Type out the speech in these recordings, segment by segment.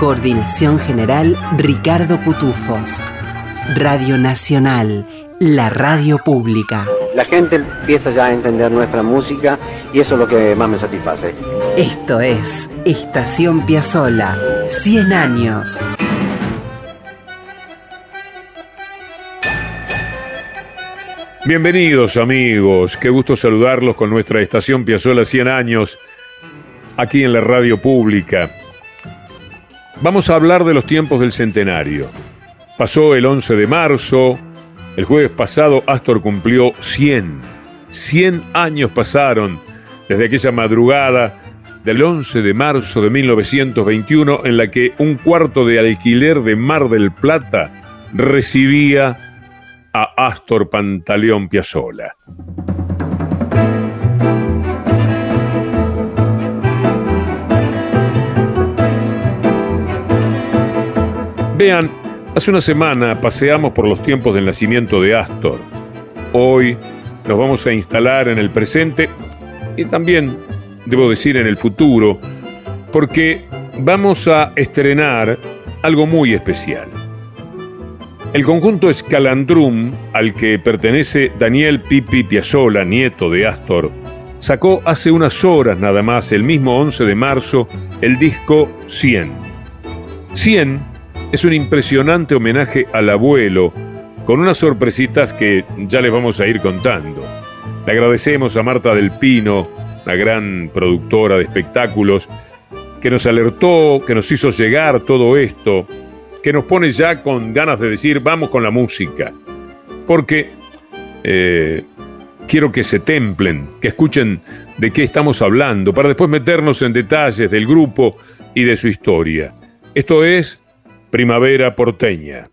Coordinación general Ricardo Cutufos. Radio Nacional, la radio pública. La gente empieza ya a entender nuestra música y eso es lo que más me satisface. Esto es Estación Piazzola, 100 años. Bienvenidos amigos, qué gusto saludarlos con nuestra Estación Piazzola 100 años aquí en la radio pública. Vamos a hablar de los tiempos del centenario. Pasó el 11 de marzo, el jueves pasado Astor cumplió 100. 100 años pasaron desde aquella madrugada del 11 de marzo de 1921 en la que un cuarto de alquiler de Mar del Plata recibía a Astor Pantaleón Piazzolla. Vean, hace una semana paseamos por los tiempos del nacimiento de Astor. Hoy nos vamos a instalar en el presente y también, debo decir, en el futuro, porque vamos a estrenar algo muy especial. El conjunto Escalandrum, al que pertenece Daniel Pipi Piazzola, nieto de Astor, sacó hace unas horas nada más, el mismo 11 de marzo, el disco 100. 100 es un impresionante homenaje al abuelo, con unas sorpresitas que ya les vamos a ir contando. Le agradecemos a Marta del Pino, la gran productora de espectáculos, que nos alertó, que nos hizo llegar todo esto, que nos pone ya con ganas de decir vamos con la música. Porque eh, quiero que se templen, que escuchen de qué estamos hablando, para después meternos en detalles del grupo y de su historia. Esto es Primavera porteña.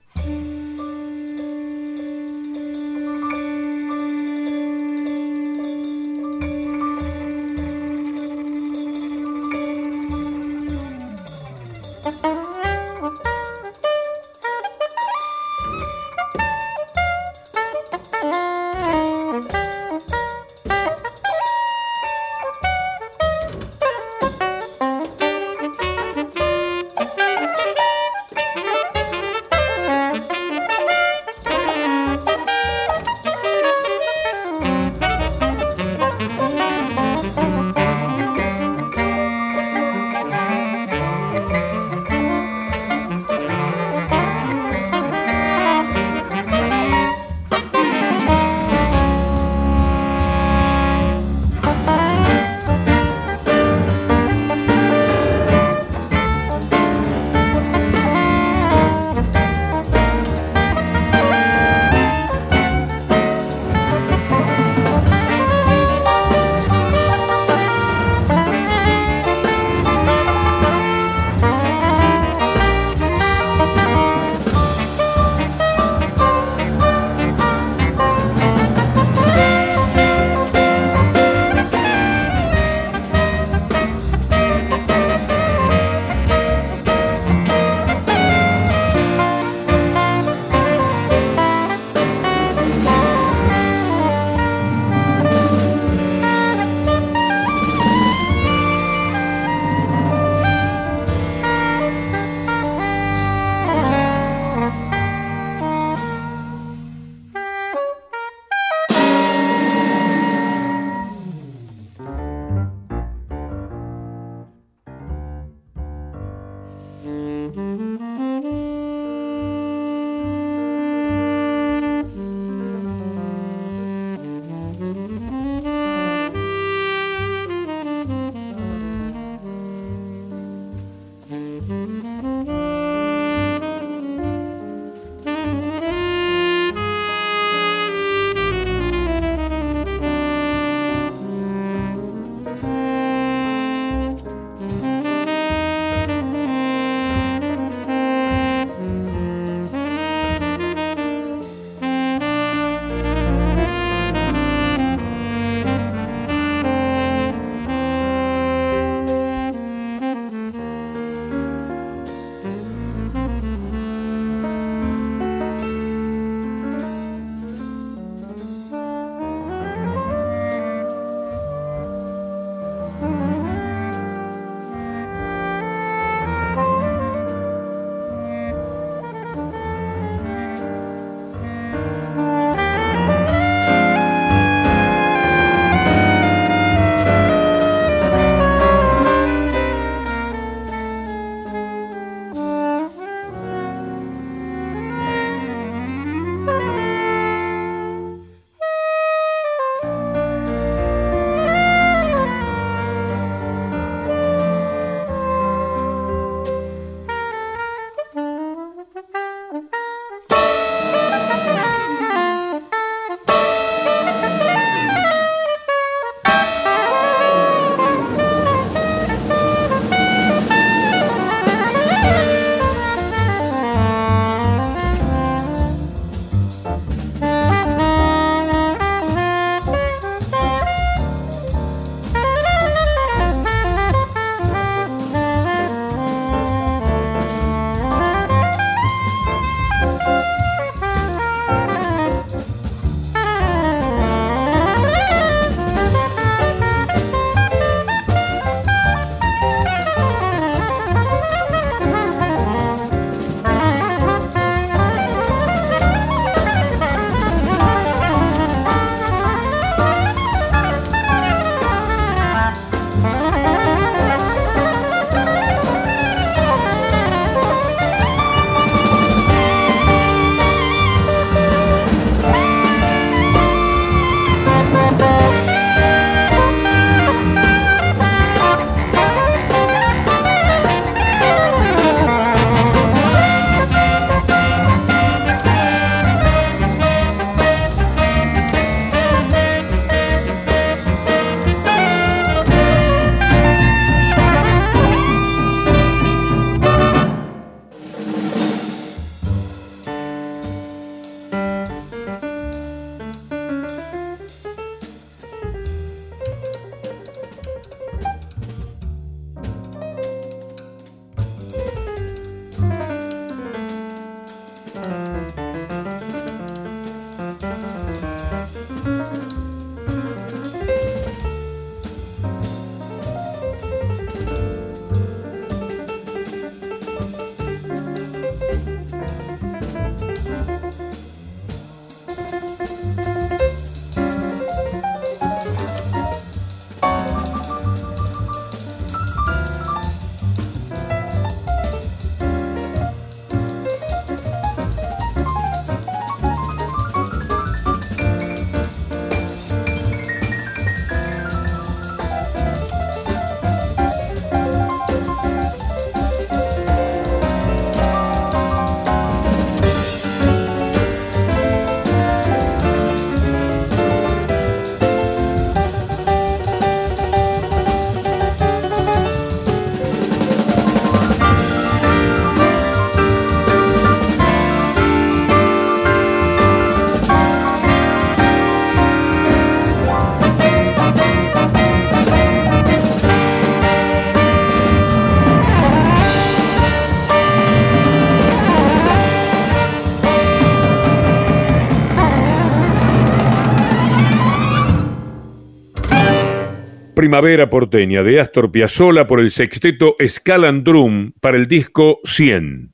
Primavera porteña de Astor Piazzolla por el sexteto Scalandrum para el disco 100.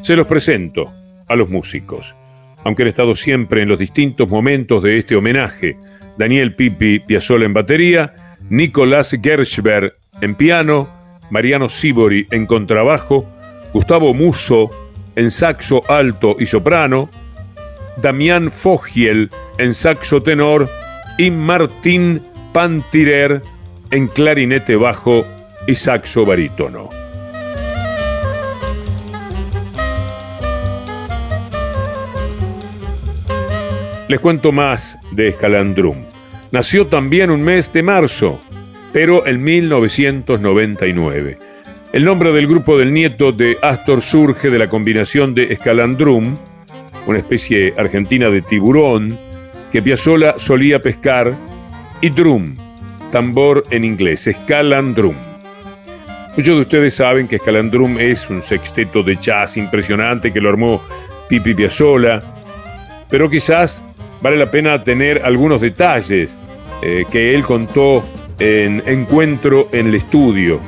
Se los presento a los músicos, aunque han estado siempre en los distintos momentos de este homenaje. Daniel Pipi Piazzolla en batería, Nicolás Gershberg en piano, Mariano Sibori en contrabajo, Gustavo Musso en saxo alto y soprano, Damián Fogiel en saxo tenor y Martín Pantirer en clarinete bajo y saxo barítono. Les cuento más de Escalandrum. Nació también un mes de marzo, pero en 1999. El nombre del grupo del nieto de Astor surge de la combinación de Escalandrum, una especie argentina de tiburón, que Piazzolla solía pescar, y drum, tambor en inglés, Escalandrum. Muchos de ustedes saben que Escalandrum es un sexteto de jazz impresionante que lo armó Pipi Piazzolla, pero quizás vale la pena tener algunos detalles eh, que él contó en Encuentro en el Estudio.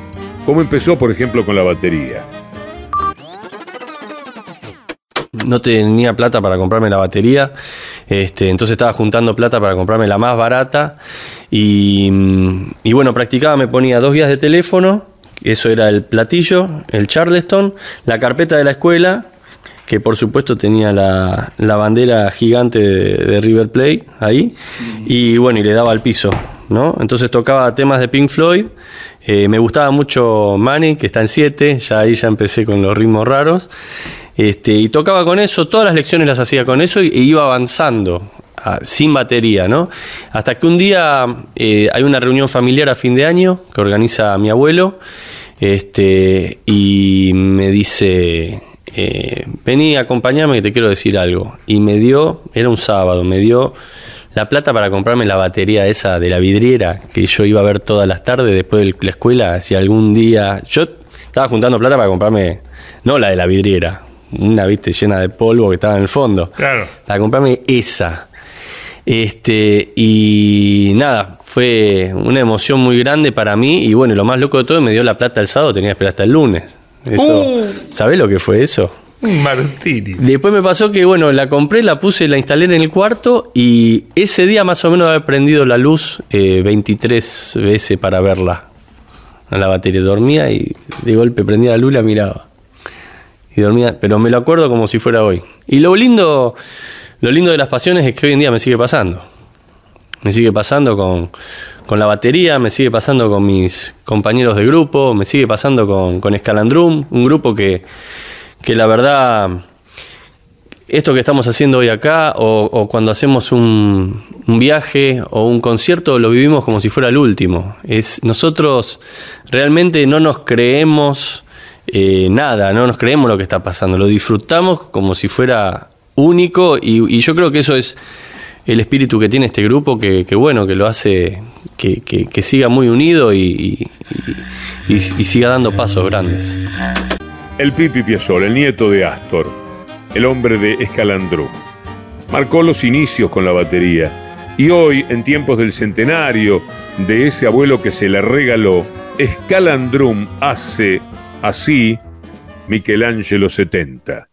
¿Cómo empezó, por ejemplo, con la batería? No tenía plata para comprarme la batería, este, entonces estaba juntando plata para comprarme la más barata y, y bueno, practicaba, me ponía dos guías de teléfono, eso era el platillo, el Charleston, la carpeta de la escuela que por supuesto tenía la, bandera gigante de, River Plate ahí, y bueno, y le daba al piso, ¿no? Entonces tocaba temas de Pink Floyd, eh, me gustaba mucho Manny, que está en 7, ya ahí ya empecé con los ritmos raros, este, y tocaba con eso, todas las lecciones las hacía con eso, y, e iba avanzando, sin batería, ¿no? Hasta que un día eh, hay una reunión familiar a fin de año que organiza mi abuelo, este, y me dice eh, vení, acompañame que te quiero decir algo. Y me dio, era un sábado, me dio la plata para comprarme la batería esa de la vidriera que yo iba a ver todas las tardes después de la escuela. Si algún día. Yo estaba juntando plata para comprarme, no la de la vidriera, una viste llena de polvo que estaba en el fondo. Claro. Para comprarme esa. Este, y nada, fue una emoción muy grande para mí. Y bueno, lo más loco de todo, me dio la plata el sábado, tenía que esperar hasta el lunes. Eso, uh. ¿Sabés lo que fue eso? Martini. Después me pasó que, bueno, la compré, la puse, la instalé en el cuarto y ese día más o menos haber prendido la luz 23 eh, veces para verla. A la batería dormía y de golpe prendía la luz y la miraba. Y dormía, pero me lo acuerdo como si fuera hoy. Y lo lindo, lo lindo de las pasiones es que hoy en día me sigue pasando. Me sigue pasando con, con la batería, me sigue pasando con mis compañeros de grupo, me sigue pasando con, con Scalandrum, un grupo que, que la verdad, esto que estamos haciendo hoy acá, o, cuando hacemos un, viaje o un concierto, lo vivimos como si fuera el último. Es, nosotros realmente no nos creemos eh, nada, no nos creemos lo que está pasando, lo disfrutamos como si fuera único y yo creo que eso es el espíritu que tiene este grupo que, bueno, que lo hace que, siga muy unido y, siga dando pasos grandes. El Pipi Piazzolla, el nieto de Astor, el hombre de Escalandrum, marcó los inicios con la batería y hoy, en tiempos del centenario de ese abuelo que se le regaló, Escalandrum hace así Michelangelo 70.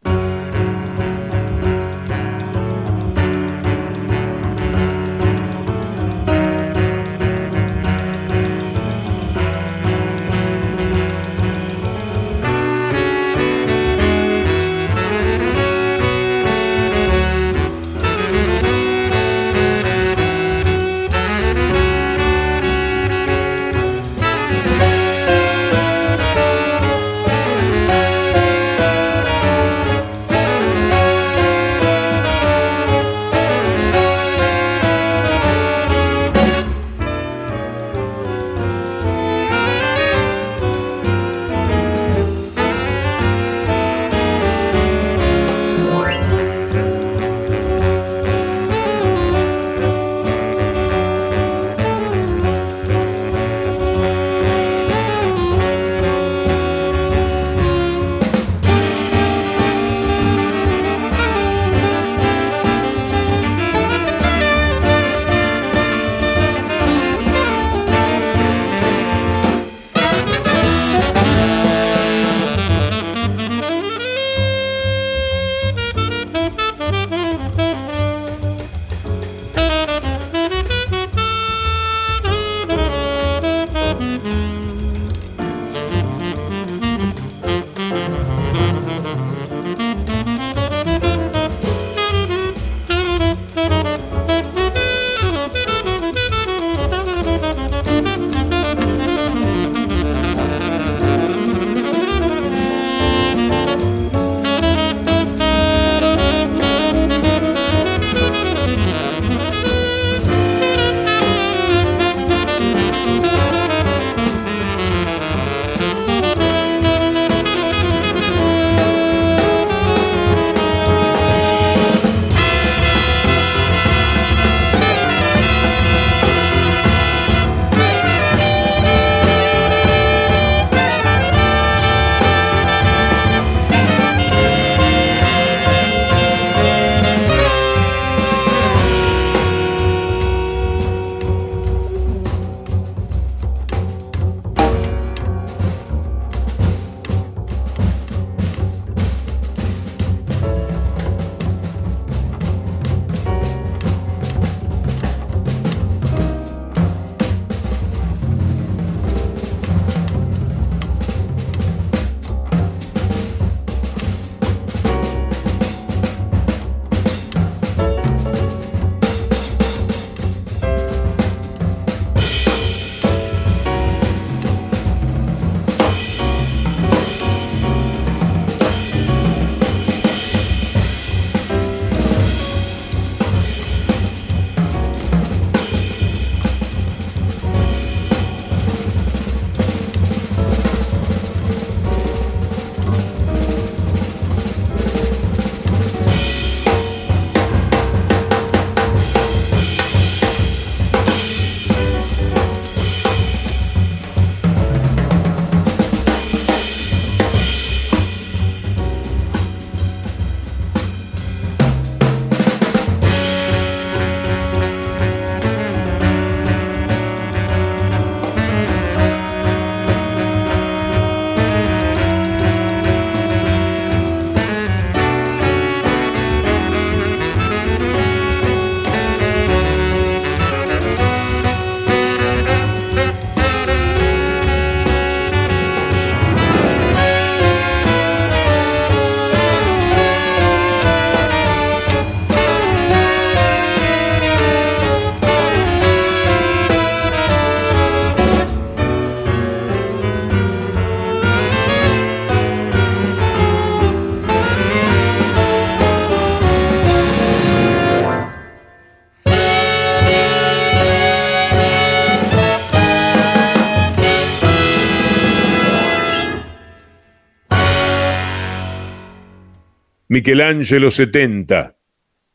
Michelangelo 70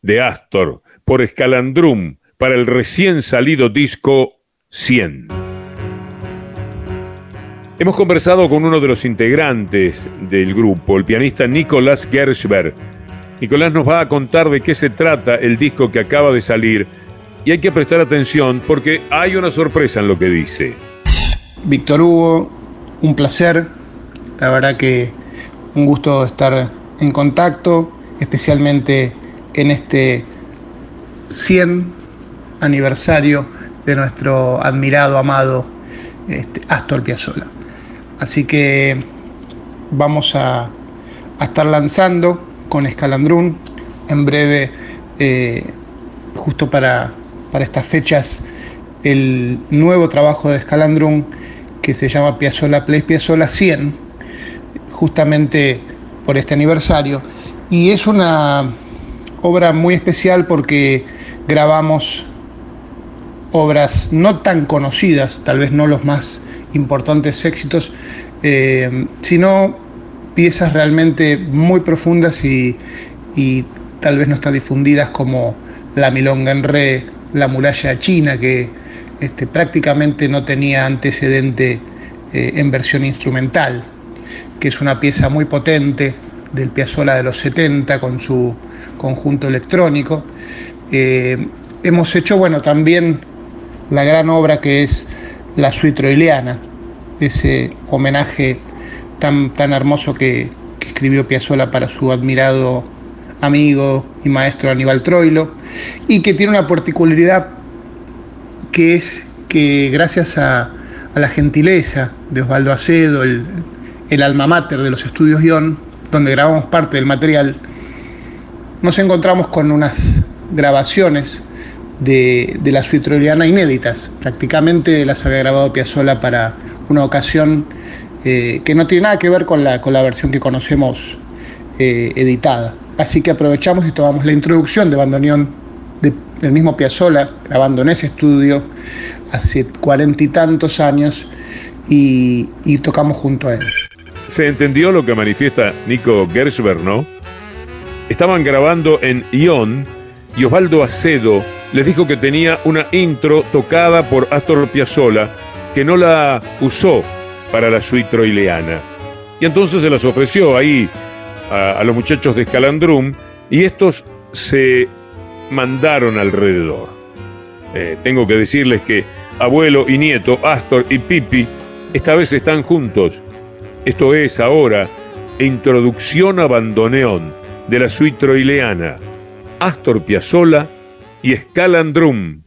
de Astor por Escalandrum para el recién salido disco 100. Hemos conversado con uno de los integrantes del grupo, el pianista Nicolás Gershberg. Nicolás nos va a contar de qué se trata el disco que acaba de salir y hay que prestar atención porque hay una sorpresa en lo que dice. Víctor Hugo, un placer, la verdad que un gusto estar en contacto, especialmente en este 100 aniversario de nuestro admirado, amado este, Astor Piazzolla. Así que vamos a, estar lanzando con Escalandrún en breve, eh, justo para, para estas fechas, el nuevo trabajo de Escalandrún que se llama Piazzolla Play Piazzolla 100, justamente por este aniversario. Y es una obra muy especial porque grabamos obras no tan conocidas, tal vez no los más importantes éxitos, eh, sino piezas realmente muy profundas y, tal vez no están difundidas como La Milonga en Re, La Muralla China, que este, prácticamente no tenía antecedente eh, en versión instrumental, que es una pieza muy potente del Piazzolla de los 70 con su conjunto electrónico. Eh, hemos hecho, bueno, también la gran obra que es La Suite Troiliana, ese homenaje tan, tan hermoso que, escribió Piazzolla para su admirado amigo y maestro Aníbal Troilo, y que tiene una particularidad que es que gracias a, la gentileza de Osvaldo Acedo, el, el alma mater de los estudios Guión, donde grabamos parte del material, nos encontramos con unas grabaciones de, la suite inéditas. Prácticamente las había grabado Piazzolla para una ocasión eh, que no tiene nada que ver con la, con la versión que conocemos eh, editada. Así que aprovechamos y tomamos la introducción de bandoneón del mismo Piazzolla, grabando en ese estudio hace cuarenta y tantos años, y, y tocamos junto a él. Se entendió lo que manifiesta Nico Gershberg, ¿no? Estaban grabando en Ion y Osvaldo Acedo les dijo que tenía una intro tocada por Astor Piazzolla que no la usó para la suite troileana. Y entonces se las ofreció ahí a, los muchachos de Scalandrum y estos se mandaron alrededor. Eh, tengo que decirles que abuelo y nieto, Astor y Pipi, esta vez están juntos. Esto es ahora Introducción a Bandoneón de la suite troileana, Astor Piazzolla y Scalandrum.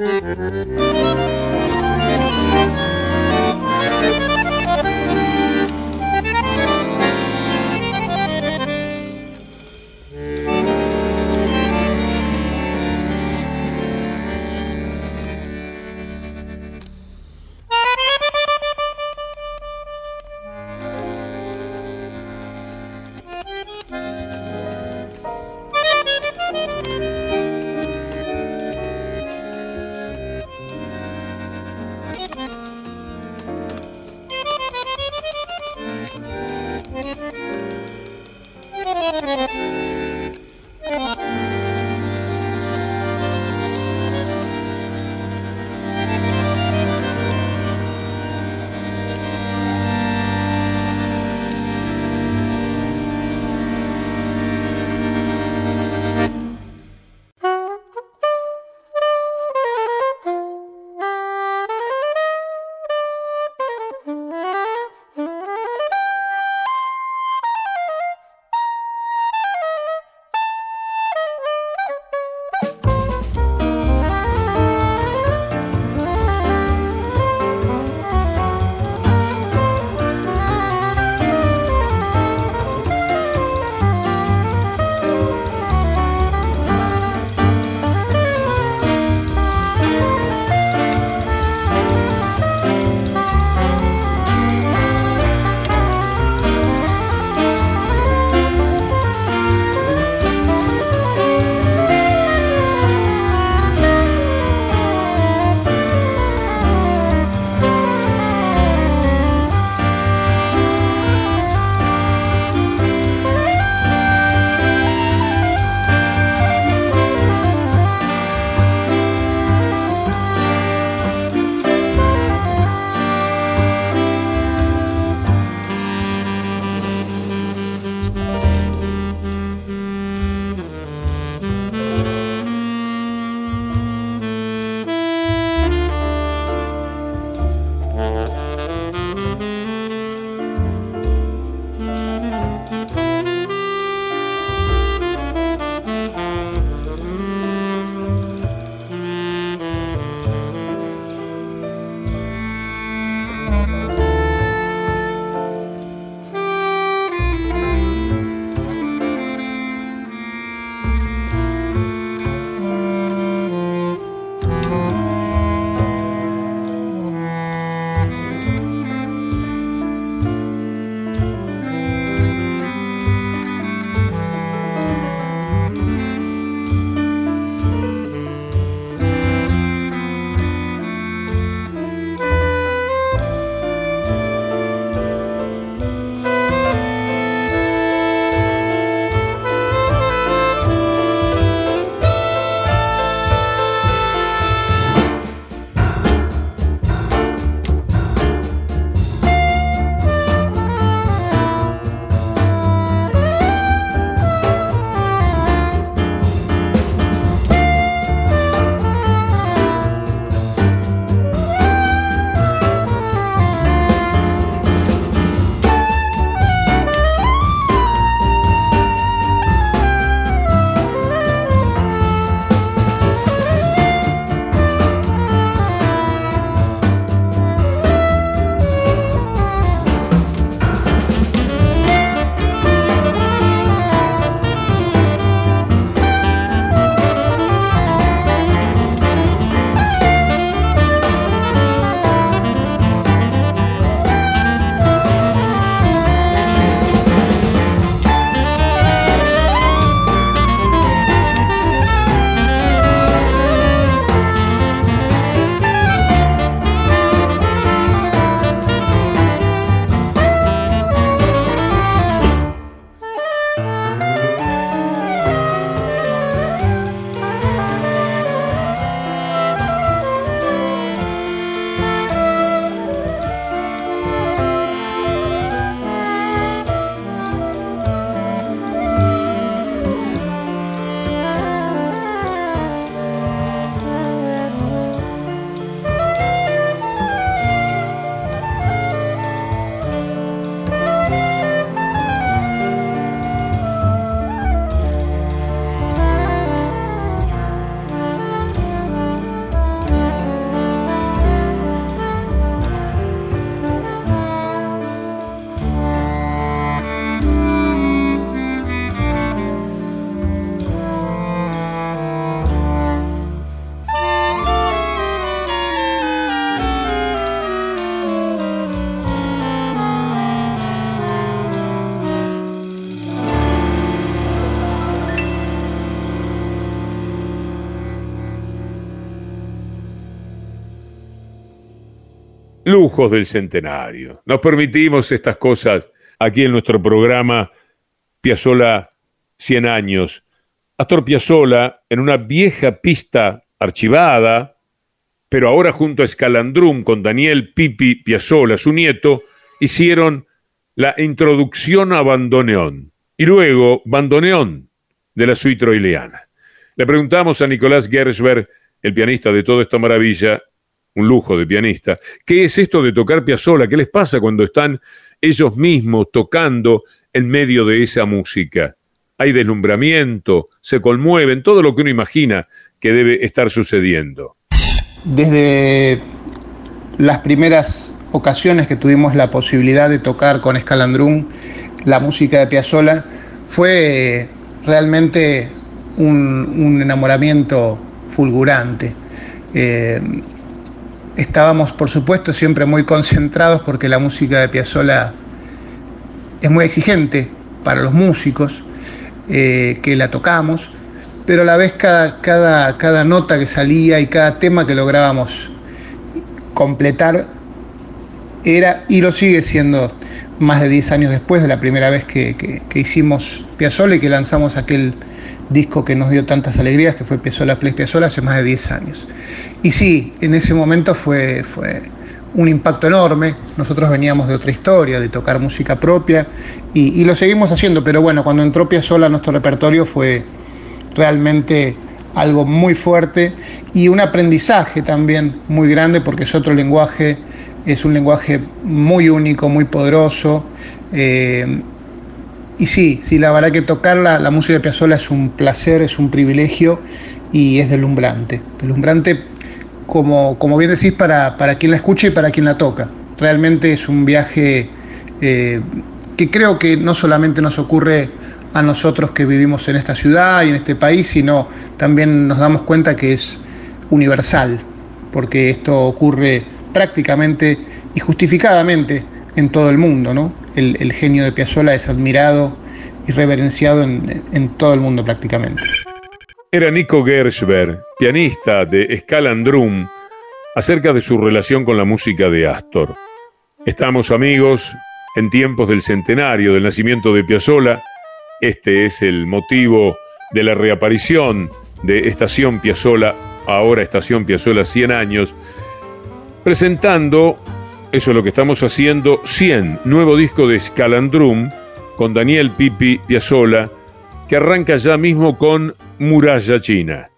Müzik del centenario. Nos permitimos estas cosas aquí en nuestro programa Piazzola 100 años. Astor Piazzola en una vieja pista archivada, pero ahora junto a Escalandrum con Daniel Pipi Piazzola, su nieto, hicieron la introducción a Bandoneón y luego Bandoneón de la suite troileana. Le preguntamos a Nicolás Gersberg, el pianista de toda esta maravilla, un lujo de pianista, ¿qué es esto de tocar Piazzolla? ¿Qué les pasa cuando están ellos mismos tocando en medio de esa música? Hay deslumbramiento, se conmueven, todo lo que uno imagina que debe estar sucediendo. Desde las primeras ocasiones que tuvimos la posibilidad de tocar con Escalandrum la música de Piazzolla, fue realmente un, enamoramiento fulgurante. Eh, estábamos, por supuesto, siempre muy concentrados porque la música de Piazzolla es muy exigente para los músicos eh, que la tocamos, pero a la vez cada, cada, cada nota que salía y cada tema que lográbamos completar era y lo sigue siendo más de 10 años después de la primera vez que, que, hicimos Piazzolla y que lanzamos aquel disco que nos dio tantas alegrías, que fue Piazzolla Play Piazzolla hace más de 10 años. Y sí, en ese momento fue, fue un impacto enorme. Nosotros veníamos de otra historia, de tocar música propia, y, lo seguimos haciendo, pero bueno, cuando entró Piazzolla a nuestro repertorio fue realmente algo muy fuerte y un aprendizaje también muy grande porque es otro lenguaje es un lenguaje muy único, muy poderoso. Eh, y sí, sí, la verdad que tocar la, música de Piazzolla es un placer, es un privilegio y es deslumbrante. Deslumbrante, como, como bien decís, para, para quien la escucha y para quien la toca. Realmente es un viaje eh, que creo que no solamente nos ocurre a nosotros que vivimos en esta ciudad y en este país, sino también nos damos cuenta que es universal, porque esto ocurre prácticamente y justificadamente en todo el mundo. ¿no? El, genio de Piazzolla es admirado y reverenciado en, todo el mundo prácticamente. Era Nico Gershberg, pianista de Scalandrum, acerca de su relación con la música de Astor. Estamos amigos en tiempos del centenario del nacimiento de Piazzolla. Este es el motivo de la reaparición de Estación Piazzolla, ahora Estación Piazzolla 100 años, presentando, eso es lo que estamos haciendo, 100, nuevo disco de Scalandrum con Daniel Pipi Piazzola, que arranca ya mismo con Muralla China.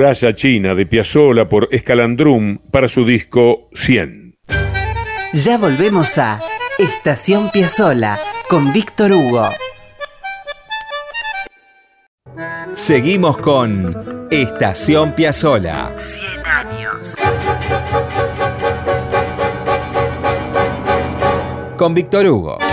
Muralla China de Piazzolla por Escalandrum para su disco 100. Ya volvemos a Estación Piazzola con Víctor Hugo. Seguimos con Estación Piazzola. 100 años. Con Víctor Hugo.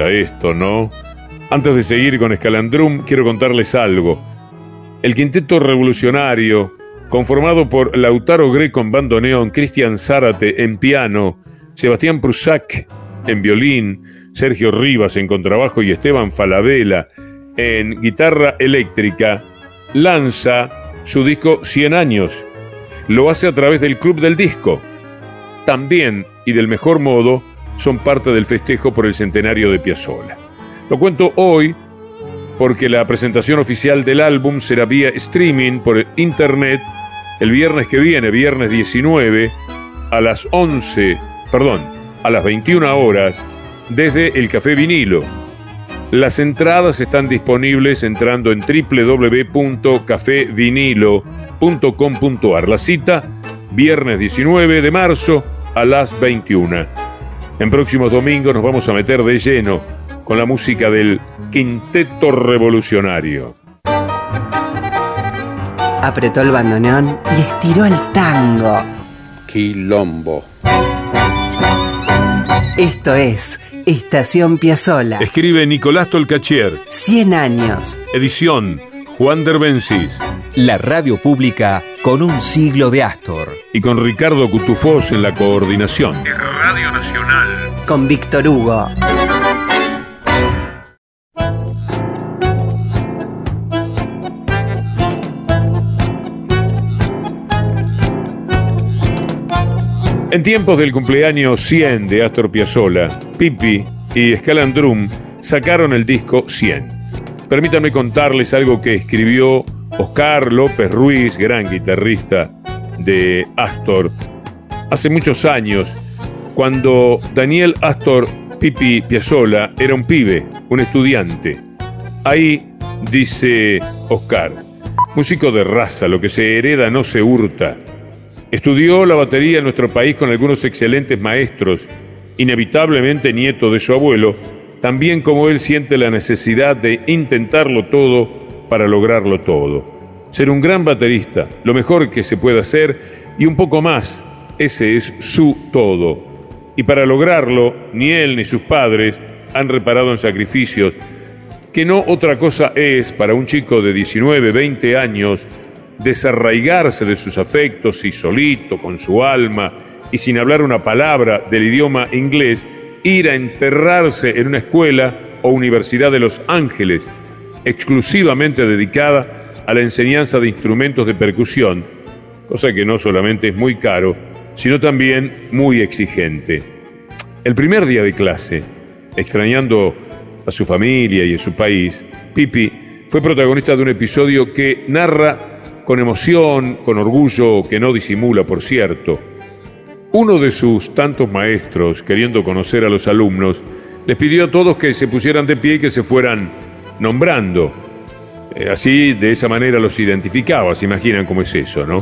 Esto, ¿no? Antes de seguir con Escalandrum, quiero contarles algo. El quinteto revolucionario, conformado por Lautaro Greco en bandoneón, Cristian Zárate en piano, Sebastián Prusak en violín, Sergio Rivas en contrabajo y Esteban Falabella en guitarra eléctrica, lanza su disco 100 años. Lo hace a través del Club del Disco. También, y del mejor modo, son parte del festejo por el centenario de Piazzolla. Lo cuento hoy porque la presentación oficial del álbum será vía streaming por internet el viernes que viene, viernes 19, a las 11, perdón, a las 21 horas, desde el Café Vinilo. Las entradas están disponibles entrando en www.cafevinilo.com.ar. La cita, viernes 19 de marzo a las 21. En próximos domingos nos vamos a meter de lleno con la música del Quinteto Revolucionario. Apretó el bandoneón y estiró el tango. Quilombo. Esto es Estación Piazzola. Escribe Nicolás Tolcachier. 100 años. Edición Juan Derbencis. La radio pública con un siglo de Astor. Y con Ricardo Cutufós en la coordinación. Radio Nacional. Con Víctor Hugo. En tiempos del cumpleaños 100 de Astor Piazzolla, Pipi y Scalandrum sacaron el disco 100. Permítanme contarles algo que escribió Oscar López Ruiz, gran guitarrista de Astor, hace muchos años, cuando Daniel Astor Pipi Piazzolla era un pibe, un estudiante. Ahí dice Oscar, músico de raza, lo que se hereda no se hurta. Estudió la batería en nuestro país con algunos excelentes maestros, inevitablemente nieto de su abuelo, también como él siente la necesidad de intentarlo todo para lograrlo todo. Ser un gran baterista, lo mejor que se puede hacer y un poco más, ese es su todo. Y para lograrlo, ni él ni sus padres han reparado en sacrificios, que no otra cosa es para un chico de 19, 20 años desarraigarse de sus afectos y solito, con su alma, y sin hablar una palabra del idioma inglés, ir a enterrarse en una escuela o universidad de Los Ángeles, exclusivamente dedicada a la enseñanza de instrumentos de percusión, cosa que no solamente es muy caro, sino también muy exigente. El primer día de clase, extrañando a su familia y a su país, Pipi fue protagonista de un episodio que narra con emoción, con orgullo que no disimula, por cierto. Uno de sus tantos maestros, queriendo conocer a los alumnos, les pidió a todos que se pusieran de pie y que se fueran nombrando. Eh, así, de esa manera los identificaba, se imaginan cómo es eso, ¿no?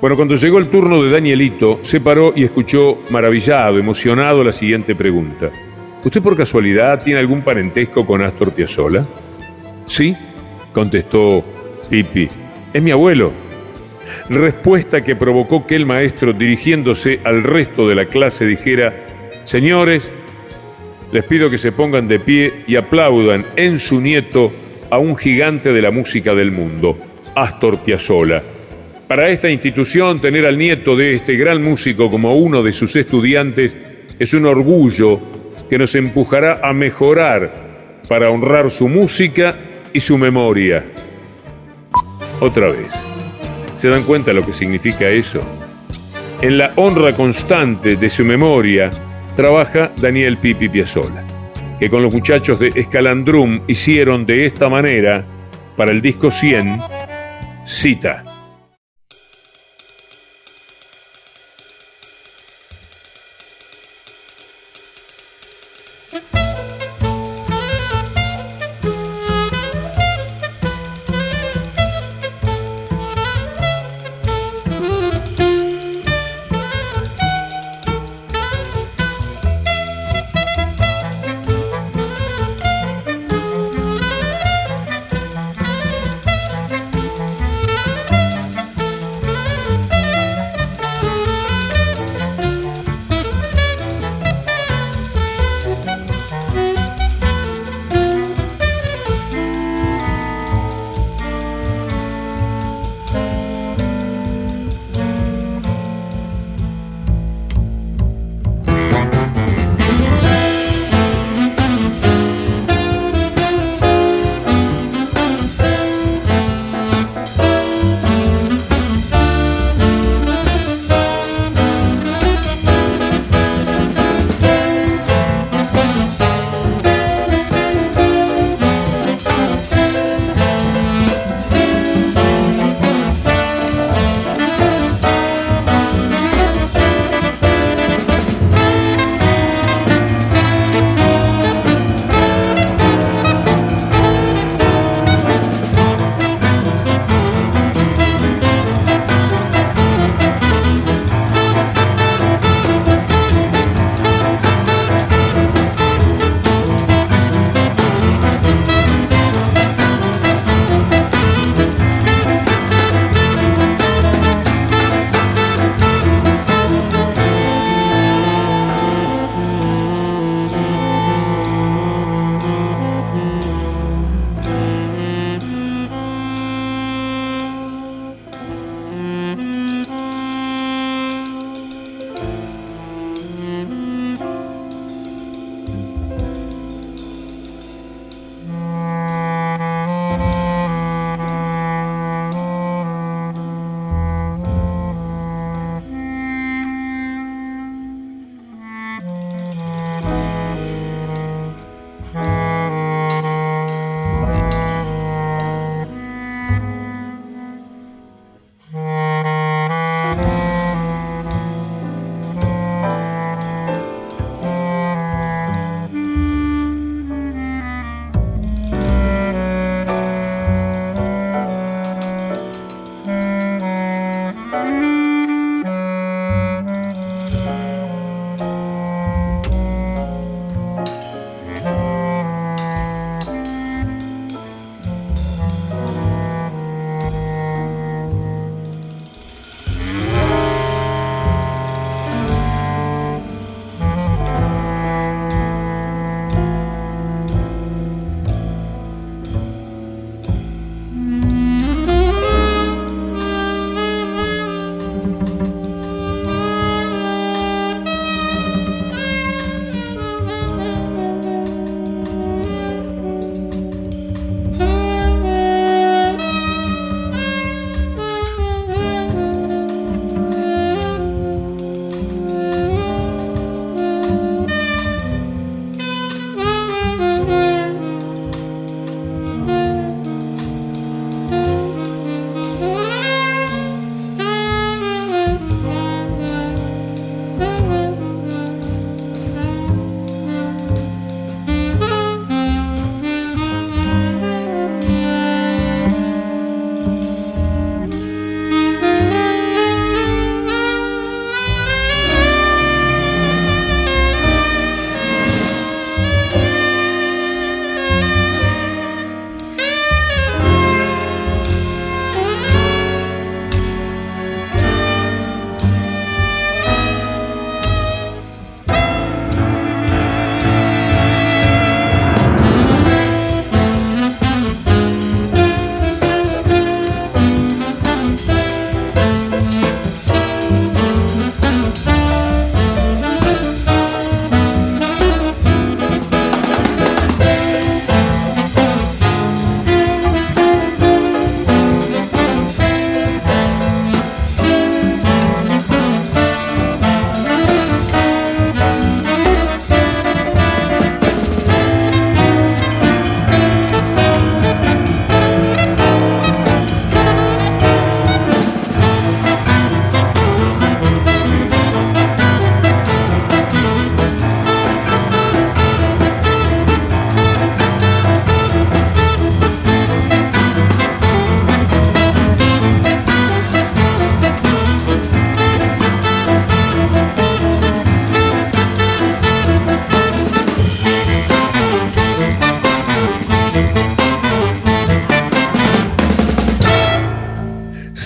Bueno, cuando llegó el turno de Danielito, se paró y escuchó maravillado, emocionado la siguiente pregunta. ¿Usted por casualidad tiene algún parentesco con Astor Piazzolla? Sí, contestó Pipi. Es mi abuelo. Respuesta que provocó que el maestro, dirigiéndose al resto de la clase, dijera, Señores, les pido que se pongan de pie y aplaudan en su nieto a un gigante de la música del mundo, Astor Piazzolla. Para esta institución, tener al nieto de este gran músico como uno de sus estudiantes es un orgullo que nos empujará a mejorar para honrar su música y su memoria. Otra vez. ¿Se dan cuenta lo que significa eso? En la honra constante de su memoria trabaja Daniel Pipi Piazzolla, que con los muchachos de Escalandrum hicieron de esta manera, para el disco 100, Cita.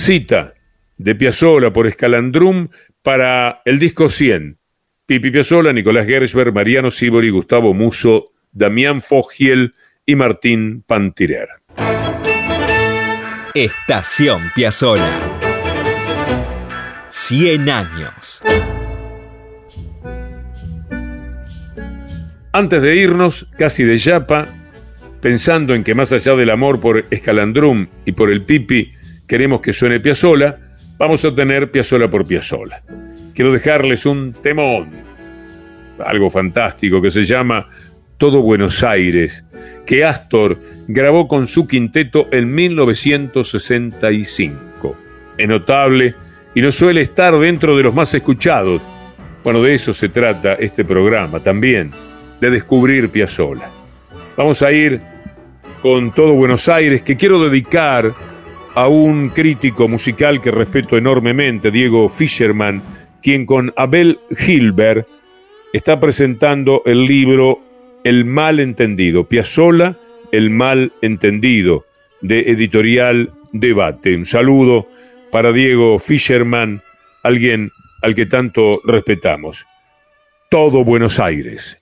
Cita de Piazzolla por Escalandrum para el disco 100. Pipi Piazzolla, Nicolás Gersberg, Mariano Sibori, Gustavo Muso, Damián Fogiel y Martín Pantirer. Estación Piazzolla. 100 años. Antes de irnos, casi de yapa, pensando en que más allá del amor por Escalandrum y por el Pipi, queremos que suene Piazzola, vamos a tener Piazzola por Piazzola. Quiero dejarles un temón, algo fantástico que se llama Todo Buenos Aires, que Astor grabó con su quinteto en 1965. Es notable y no suele estar dentro de los más escuchados. Bueno, de eso se trata este programa también de descubrir Piazzolla. Vamos a ir con todo Buenos Aires, que quiero dedicar a un crítico musical que respeto enormemente, Diego Fischerman, quien con Abel Hilbert está presentando el libro El mal entendido, Piazzolla, El mal entendido, de editorial Debate. Un saludo para Diego Fischerman, alguien al que tanto respetamos. Todo Buenos Aires.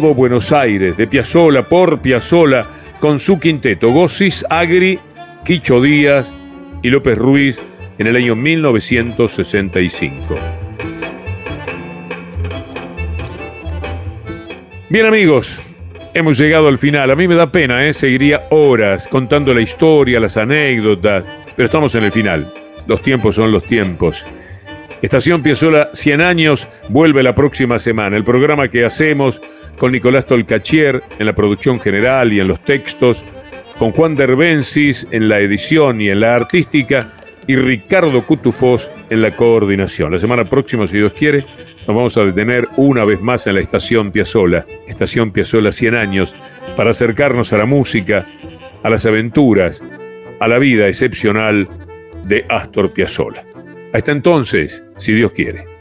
Todo Buenos Aires, de Piazzola por Piazzola, con su quinteto, Gossis, Agri, Quicho Díaz y López Ruiz en el año 1965. Bien amigos, hemos llegado al final. A mí me da pena, ¿eh? seguiría horas contando la historia, las anécdotas, pero estamos en el final. Los tiempos son los tiempos. Estación Piazzola 100 años vuelve la próxima semana. El programa que hacemos con Nicolás Tolcachier en la producción general y en los textos, con Juan Derbensis en la edición y en la artística y Ricardo Cutufós en la coordinación. La semana próxima, si Dios quiere, nos vamos a detener una vez más en la estación Piazzola, estación Piazzola 100 años, para acercarnos a la música, a las aventuras, a la vida excepcional de Astor Piazzolla. Hasta entonces, si Dios quiere.